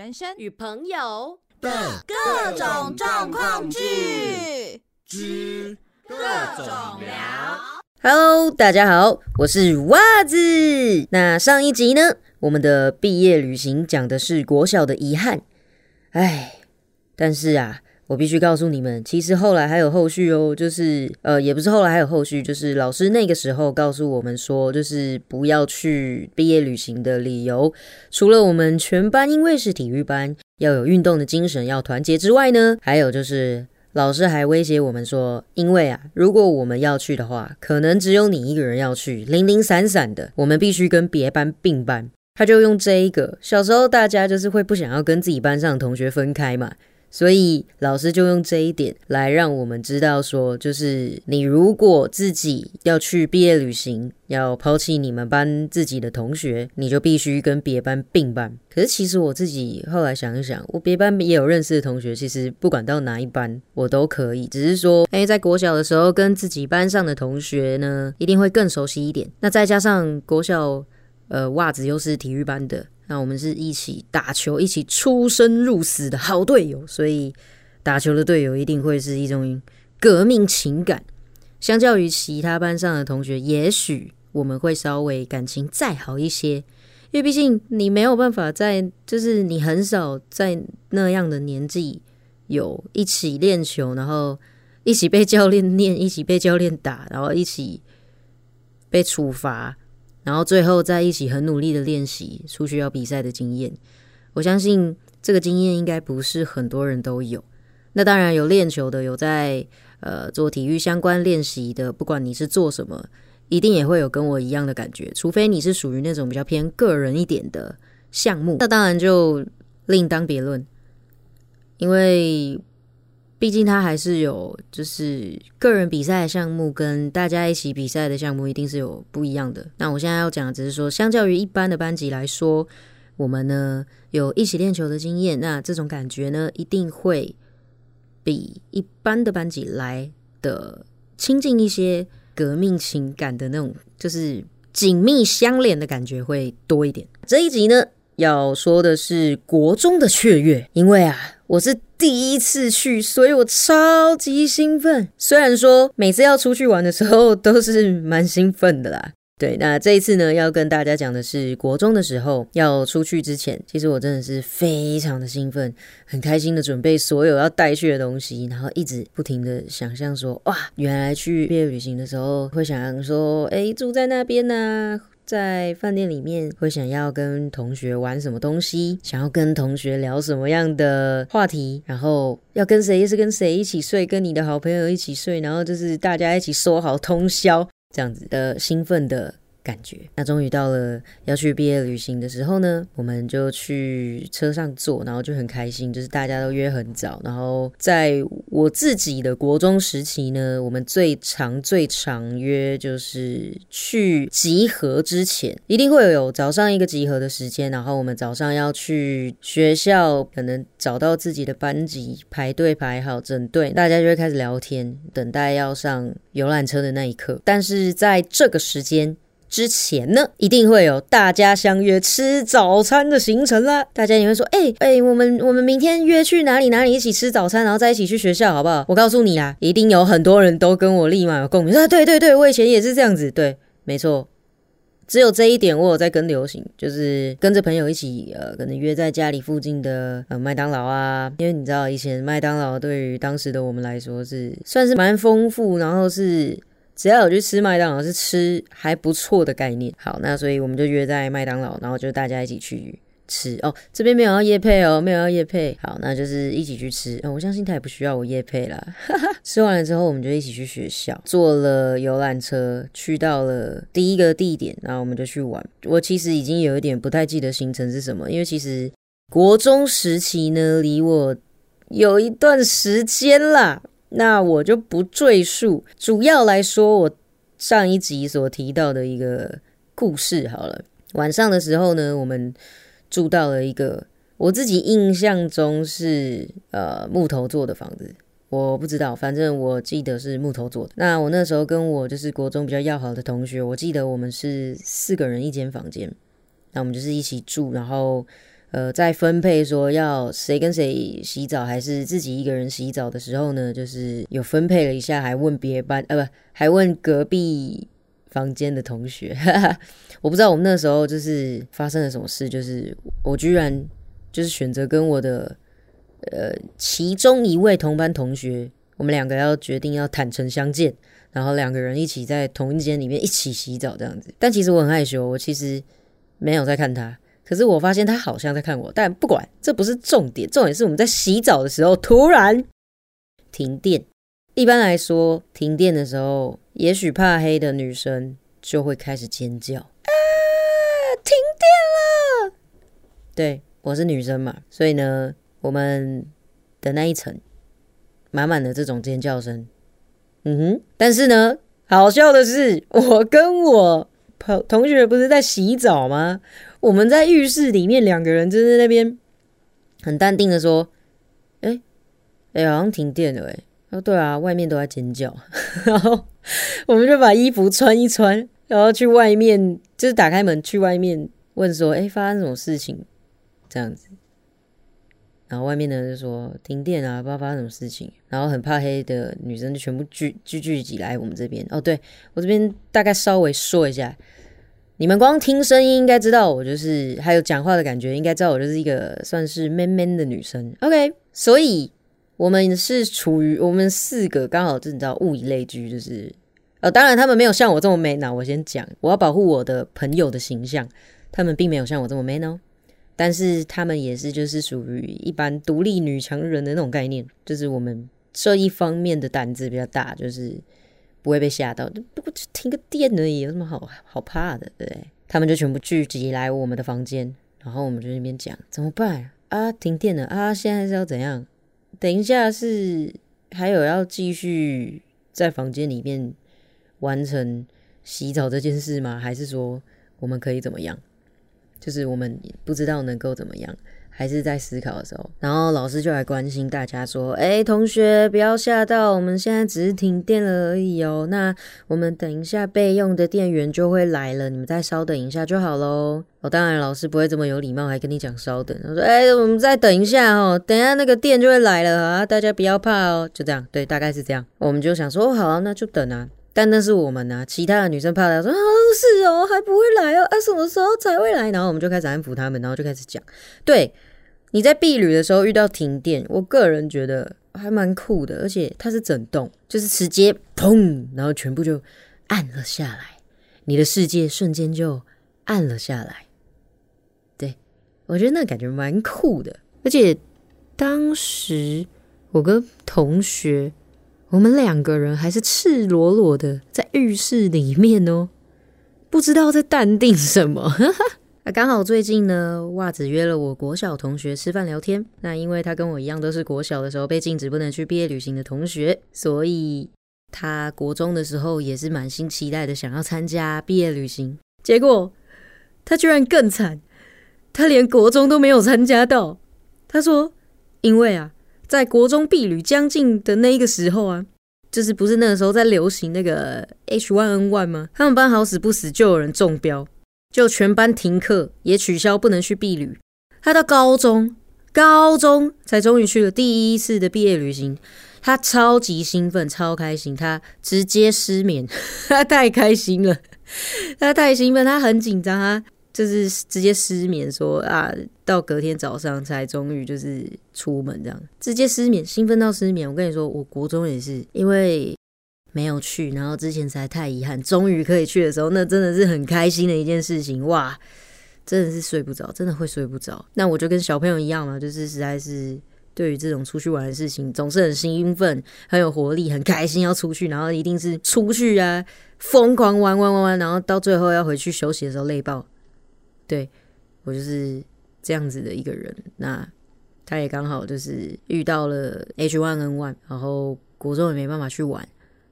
人生与朋友的各种状况剧之各种聊。Hello，大家好，我是袜子。那上一集呢，我们的毕业旅行讲的是国小的遗憾，唉，但是啊，我必须告诉你们，其实后来还有后续哦，就是呃，也不是后来还有后续，就是老师那个时候告诉我们说，就是不要去毕业旅行的理由，除了我们全班因为是体育班，要有运动的精神，要团结之外呢，还有就是。老师还威胁我们说，因为啊，如果我们要去的话，可能只有你一个人要去，零零散散的，我们必须跟别班并班。他就用这一个，小时候大家就是会不想要跟自己班上的同学分开嘛，所以老师就用这一点来让我们知道说，就是你如果自己要去毕业旅行，要抛弃你们班自己的同学，你就必须跟别班并班。可是其实我自己后来想一想，我别班也有认识的同学，其实不管到哪一班我都可以，只是说，哎，在国小的时候跟自己班上的同学呢，一定会更熟悉一点。那再加上国小，呃，袜子又是体育班的。那我们是一起打球、一起出生入死的好队友，所以打球的队友一定会是一种革命情感。相较于其他班上的同学，也许我们会稍微感情再好一些，因为毕竟你没有办法在，就是你很少在那样的年纪有一起练球，然后一起被教练念，一起被教练打，然后一起被处罚。然后最后在一起很努力的练习出去要比赛的经验，我相信这个经验应该不是很多人都有。那当然有练球的，有在呃做体育相关练习的，不管你是做什么，一定也会有跟我一样的感觉。除非你是属于那种比较偏个人一点的项目，那当然就另当别论，因为。毕竟他还是有，就是个人比赛的项目跟大家一起比赛的项目一定是有不一样的。那我现在要讲的只是说，相较于一般的班级来说，我们呢有一起练球的经验，那这种感觉呢一定会比一般的班级来的亲近一些，革命情感的那种就是紧密相连的感觉会多一点。这一集呢要说的是国中的雀跃，因为啊我是。第一次去，所以我超级兴奋。虽然说每次要出去玩的时候都是蛮兴奋的啦。对，那这一次呢，要跟大家讲的是国中的时候要出去之前，其实我真的是非常的兴奋，很开心的准备所有要带去的东西，然后一直不停的想象说，哇，原来去毕业旅行的时候会想说，哎，住在那边呢。在饭店里面会想要跟同学玩什么东西，想要跟同学聊什么样的话题，然后要跟谁是跟谁一起睡，跟你的好朋友一起睡，然后就是大家一起说好通宵这样子的兴奋的感觉。那终于到了要去毕业旅行的时候呢，我们就去车上坐，然后就很开心，就是大家都约很早。然后在我自己的国中时期呢，我们最长最长约就是去集合之前，一定会有早上一个集合的时间，然后我们早上要去学校，可能找到自己的班级，排队排好整队，大家就会开始聊天，等待要上游览车的那一刻。但是在这个时间。之前呢，一定会有大家相约吃早餐的行程啦。大家也会说，哎哎，我们我们明天约去哪里哪里一起吃早餐，然后再一起去学校，好不好？我告诉你啊，一定有很多人都跟我立马有共鸣。说，对对对，我以前也是这样子，对，没错。只有这一点我有在跟流行，就是跟着朋友一起，呃，可能约在家里附近的呃麦当劳啊，因为你知道以前麦当劳对于当时的我们来说是算是蛮丰富，然后是。只要有去吃麦当劳，是吃还不错的概念。好，那所以我们就约在麦当劳，然后就大家一起去吃哦。这边没有要夜配哦，没有要夜配。好，那就是一起去吃。哦，我相信他也不需要我夜配啦。吃完了之后，我们就一起去学校，坐了游览车去到了第一个地点，然后我们就去玩。我其实已经有一点不太记得行程是什么，因为其实国中时期呢，离我有一段时间啦。那我就不赘述，主要来说我上一集所提到的一个故事好了。晚上的时候呢，我们住到了一个我自己印象中是呃木头做的房子，我不知道，反正我记得是木头做的。那我那时候跟我就是国中比较要好的同学，我记得我们是四个人一间房间，那我们就是一起住，然后呃，在分配说要谁跟谁洗澡，还是自己一个人洗澡的时候呢，就是有分配了一下，还问别班，呃，不，还问隔壁房间的同学。我不知道我们那时候就是发生了什么事，就是我居然就是选择跟我的呃其中一位同班同学，我们两个要决定要坦诚相见，然后两个人一起在同一间里面一起洗澡这样子。但其实我很害羞，我其实没有在看他。可是我发现他好像在看我，但不管，这不是重点，重点是我们在洗澡的时候突然停电。一般来说，停电的时候，也许怕黑的女生就会开始尖叫啊！停电了！对我是女生嘛，所以呢，我们的那一层满满的这种尖叫声。嗯哼，但是呢，好笑的是，我跟我朋同学不是在洗澡吗？我们在浴室里面，两个人就在那边很淡定的说：“哎，哎，好像停电了。”哎，哦，对啊，外面都在尖叫。然后我们就把衣服穿一穿，然后去外面，就是打开门去外面问说：“哎，发生什么事情？”这样子。然后外面的人就说：“停电啊，不知道发生什么事情。”然后很怕黑的女生就全部聚聚聚集来我们这边。哦，对我这边大概稍微说一下。你们光听声音应该知道我就是还有讲话的感觉，应该知道我就是一个算是 man man 的女生。OK，所以我们是处于我们四个刚好是你知道物以类聚，就是呃，当然他们没有像我这么 man 啊。我先讲，我要保护我的朋友的形象，他们并没有像我这么 man 哦。但是他们也是就是属于一般独立女强人的那种概念，就是我们这一方面的胆子比较大，就是。不会被吓到，不过就停个电而已，有什么好好怕的？对不对？他们就全部聚集来我们的房间，然后我们就那边讲怎么办啊？停电了啊！现在是要怎样？等一下是还有要继续在房间里面完成洗澡这件事吗？还是说我们可以怎么样？就是我们不知道能够怎么样。还是在思考的时候，然后老师就来关心大家说：“哎，同学不要吓到，我们现在只是停电了而已哦。那我们等一下备用的电源就会来了，你们再稍等一下就好喽。”哦，当然老师不会这么有礼貌，还跟你讲稍等。他说：“哎，我们再等一下哦，等一下那个电就会来了啊，大家不要怕哦。”就这样，对，大概是这样。我们就想说：“哦好啊，那就等啊。”但那是我们啊，其他的女生怕的说：“啊，是哦，还不会来哦，啊，什么时候才会来？”然后我们就开始安抚他们，然后就开始讲，对。你在避旅的时候遇到停电，我个人觉得还蛮酷的，而且它是整栋，就是直接砰，然后全部就暗了下来，你的世界瞬间就暗了下来。对我觉得那感觉蛮酷的，而且当时我跟同学，我们两个人还是赤裸裸的在浴室里面哦，不知道在淡定什么。刚好最近呢，袜子约了我国小同学吃饭聊天。那因为他跟我一样都是国小的时候被禁止不能去毕业旅行的同学，所以他国中的时候也是满心期待的想要参加毕业旅行。结果他居然更惨，他连国中都没有参加到。他说：“因为啊，在国中毕旅将近的那一个时候啊，就是不是那个时候在流行那个 H1N1 吗？他们班好死不死就有人中标。”就全班停课，也取消不能去毕旅。他到高中，高中才终于去了第一次的毕业旅行。他超级兴奋，超开心，他直接失眠。他太开心了，他太兴奋，他很紧张，他就是直接失眠，说啊，到隔天早上才终于就是出门这样，直接失眠，兴奋到失眠。我跟你说，我国中也是，因为。没有去，然后之前实在太遗憾，终于可以去的时候，那真的是很开心的一件事情哇！真的是睡不着，真的会睡不着。那我就跟小朋友一样嘛，就是实在是对于这种出去玩的事情，总是很兴奋、很有活力、很开心要出去，然后一定是出去啊，疯狂玩玩玩玩，然后到最后要回去休息的时候累爆。对我就是这样子的一个人。那他也刚好就是遇到了 H one N one，然后国中也没办法去玩。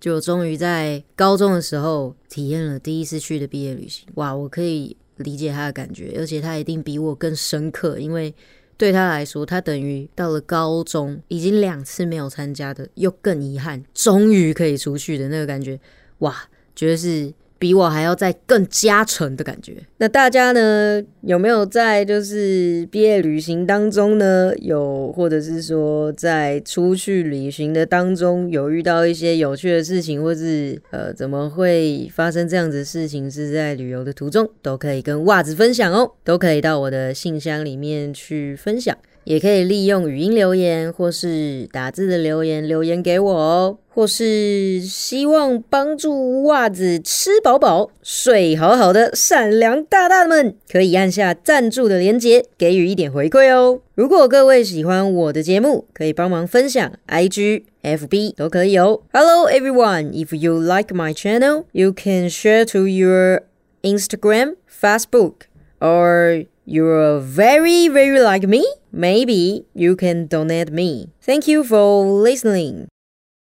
就终于在高中的时候体验了第一次去的毕业旅行，哇！我可以理解他的感觉，而且他一定比我更深刻，因为对他来说，他等于到了高中已经两次没有参加的，又更遗憾，终于可以出去的那个感觉，哇！绝对是比我还要再更加成的感觉。那大家呢，有没有在就是毕业旅行当中呢，有或者是说在出去旅行的当中有遇到一些有趣的事情，或是呃怎么会发生这样子的事情？是在旅游的途中，都可以跟袜子分享哦，都可以到我的信箱里面去分享。也可以利用语音留言或是打字的留言留言给我哦，或是希望帮助袜子吃饱饱、睡好好的善良大大们，可以按下赞助的连结，给予一点回馈哦。如果各位喜欢我的节目，可以帮忙分享，IG、FB 都可以哦。Hello everyone, if you like my channel, you can share to your Instagram, Facebook, or you're very very like me. Maybe you can donate me. Thank you for listening.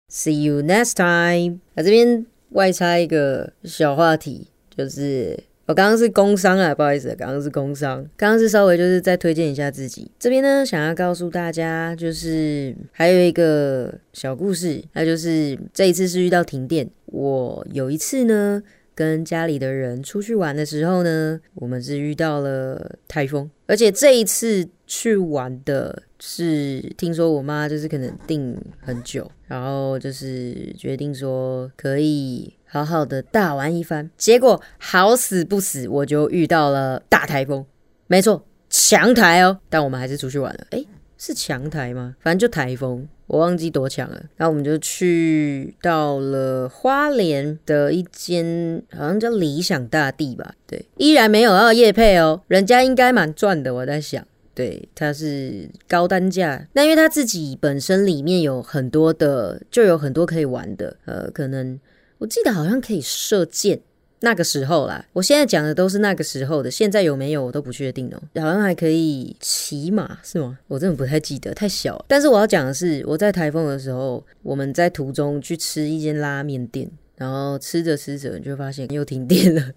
See you next time. 啊，这边外插一个小话题，就是我刚刚是工商啊，不好意思，刚刚是工商，刚刚是稍微就是再推荐一下自己。这边呢，想要告诉大家，就是还有一个小故事，那就是这一次是遇到停电。我有一次呢，跟家里的人出去玩的时候呢，我们是遇到了台风，而且这一次。去玩的是，听说我妈就是可能订很久，然后就是决定说可以好好的大玩一番。结果好死不死，我就遇到了大台风，没错，强台哦。但我们还是出去玩了。诶，是强台吗？反正就台风，我忘记多强了。然后我们就去到了花莲的一间，好像叫理想大地吧。对，依然没有二夜配哦，人家应该蛮赚的，我在想。对，它是高单价。那因为它自己本身里面有很多的，就有很多可以玩的。呃，可能我记得好像可以射箭，那个时候啦。我现在讲的都是那个时候的，现在有没有我都不确定哦。好像还可以骑马是吗？我真的不太记得，太小。但是我要讲的是，我在台风的时候，我们在途中去吃一间拉面店，然后吃着吃着，你就发现又停电了，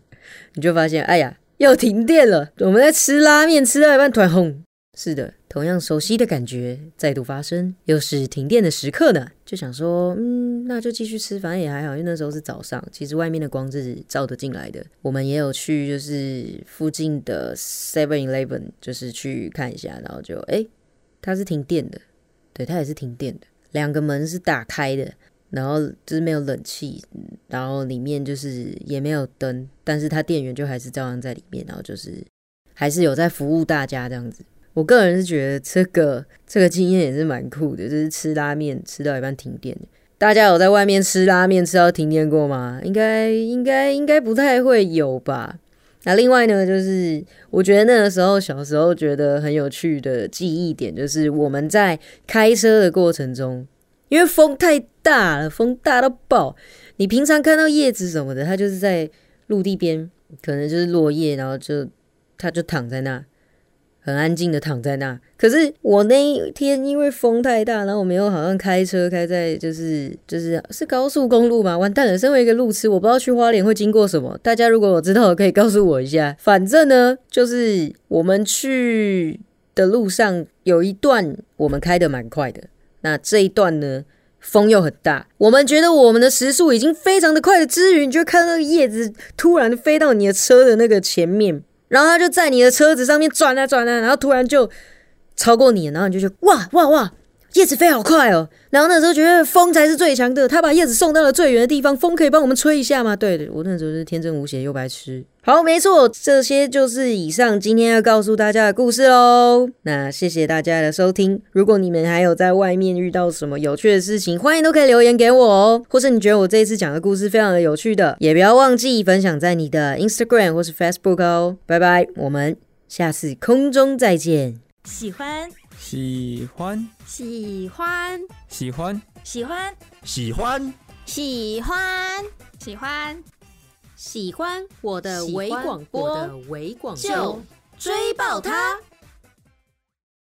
你就发现哎呀，又停电了。我们在吃拉面，吃到一半，突然轰。是的，同样熟悉的感觉再度发生，又是停电的时刻呢。就想说，嗯，那就继续吃，反正也还好，因为那时候是早上，其实外面的光是照得进来的。我们也有去，就是附近的 Seven Eleven，就是去看一下，然后就，哎，它是停电的，对，它也是停电的，两个门是打开的，然后就是没有冷气，然后里面就是也没有灯，但是它电源就还是照样在里面，然后就是还是有在服务大家这样子。我个人是觉得这个这个经验也是蛮酷的，就是吃拉面吃到一半停电。大家有在外面吃拉面吃到停电过吗？应该应该应该不太会有吧。那另外呢，就是我觉得那个时候小时候觉得很有趣的记忆点，就是我们在开车的过程中，因为风太大了，风大到爆。你平常看到叶子什么的，它就是在陆地边，可能就是落叶，然后就它就躺在那。很安静的躺在那，可是我那一天因为风太大，然后我没有好像开车开在就是就是是高速公路嘛，完蛋了！身为一个路痴，我不知道去花莲会经过什么。大家如果我知道，可以告诉我一下。反正呢，就是我们去的路上有一段我们开的蛮快的，那这一段呢风又很大，我们觉得我们的时速已经非常的快的之余，你就看那个叶子突然飞到你的车的那个前面。然后他就在你的车子上面转啊转啊，然后突然就超过你，然后你就觉得哇哇哇，叶子飞好快哦。然后那时候觉得风才是最强的，他把叶子送到了最远的地方，风可以帮我们吹一下吗？对的，我那时候是天真无邪又白痴。好，没错，这些就是以上今天要告诉大家的故事喽。那谢谢大家的收听。如果你们还有在外面遇到什么有趣的事情，欢迎都可以留言给我哦。或是你觉得我这一次讲的故事非常的有趣的，也不要忘记分享在你的 Instagram 或是 Facebook 哦。拜拜，我们下次空中再见。喜欢。喜欢，喜欢，喜欢，喜欢，喜欢，喜欢，喜欢，喜欢我的微广播，就追爆它。